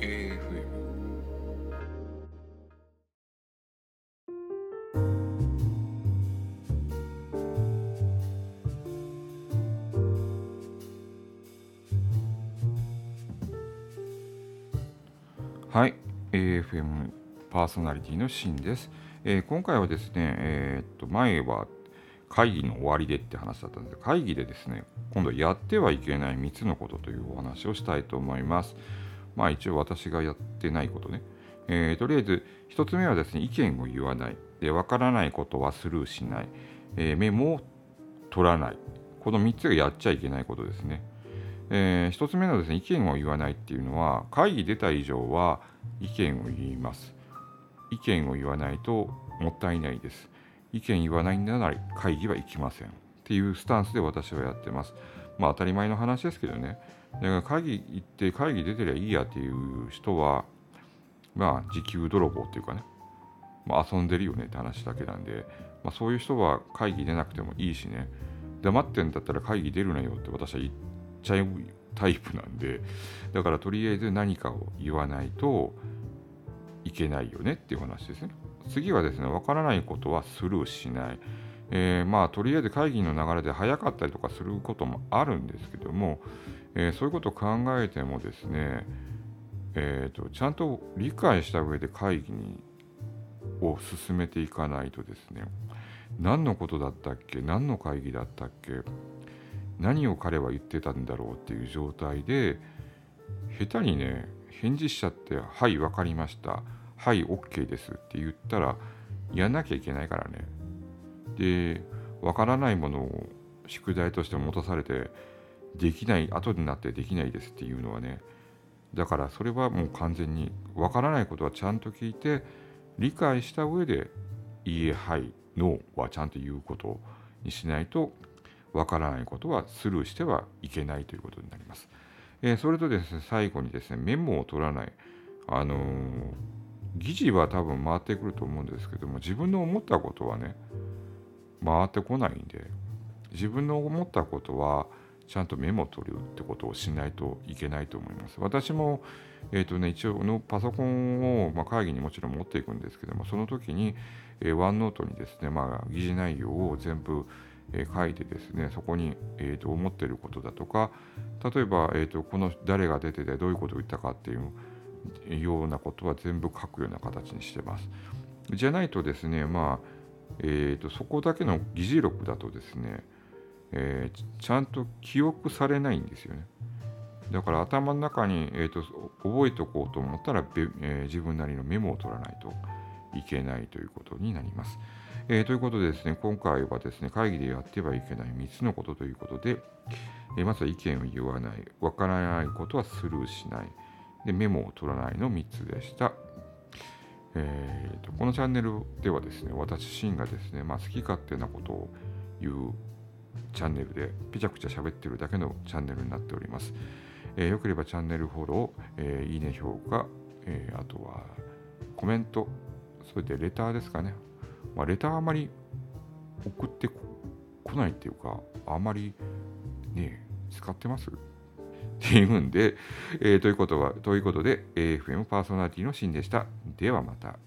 AFM はい、AFM パーソナリティのシンです。えー、今回はですね、えー、っと前は会議の終わりでって話だったんですが、会議でですね、今度やってはいけない3つのことというお話をしたいと思います。まあ一応私がやってないことね。えー、とりあえず1つ目はですね、意見を言わない。で、わからないことはスルーしない。えメモを取らない。この3つがやっちゃいけないことですね。えー、1つ目のですね意見を言わないっていうのは会議出た以上は意見を言います意見を言わないともったいないです意見言わないんなら会議は行きませんっていうスタンスで私はやってますまあ当たり前の話ですけどねだから会議行って会議出てりゃいいやっていう人はまあ時給泥棒っていうかね、まあ、遊んでるよねって話だけなんで、まあ、そういう人は会議出なくてもいいしね。黙ってんだったら会議出るなよって私は言っちゃうタイプなんでだからとりあえず何かを言わないといけないよねっていう話ですね。次はですねわからないことはスルーしない。えー、まあとりあえず会議の流れで早かったりとかすることもあるんですけども、えー、そういうことを考えてもですね、えーと、ちゃんと理解した上で会議にを進めていかないとですね何のことだったっけ何の会議だったっけ何を彼は言ってたんだろうっていう状態で下手にね返事しちゃって「はい分かりました」「はい OK です」って言ったらやんなきゃいけないからね。で分からないものを宿題として持たされてできない後になってできないですっていうのはねだからそれはもう完全に分からないことはちゃんと聞いて理解した上で「いいえはいノー」はちゃんと言うことにしないとわからないことはスルーしてはいけないということになります。えー、それとですね、最後にですね、メモを取らない。あのー、議事は多分回ってくると思うんですけども、自分の思ったことはね、回ってこないんで、自分の思ったことは、ちゃんとメモを取るってことをしないといけないと思います。私も、えーとね、一応のパソコンを、まあ、会議にもちろん持っていくんですけども、その時に、えー、ワンノートにですね、まあ、議事内容を全部、え書いてですねそこに、えーと、思ってることだとか例えば、えーと、この誰が出ててどういうことを言ったかっていうようなことは全部書くような形にしてます。じゃないとですねまあ、えーと、そこだけの議事録だとですね、えー、ちゃんと記憶されないんですよね。だから頭の中に、えーと、覚えておこうと思ったら、えー、自分なりのメモを取らないといけないということになります。えー、ということでですね、今回はですね、会議でやってはいけない3つのことということで、えー、まずは意見を言わない、わからないことはスルーしない、でメモを取らないの3つでした。えーと、このチャンネルではですね、私シンがですね、まあ、好き勝手なことを言うチャンネルで、ぴちゃくちゃ喋ってるだけのチャンネルになっております。えー、よければチャンネルフォロー、えー、いいね評価、えー、あとはコメント、それでレターですかね。まあ、レターあまり送ってこないっていうか、あまりね、使ってます？っていうんで、えー、ということは、ということで、AFM パーソナリティのシーンでした。ではまた。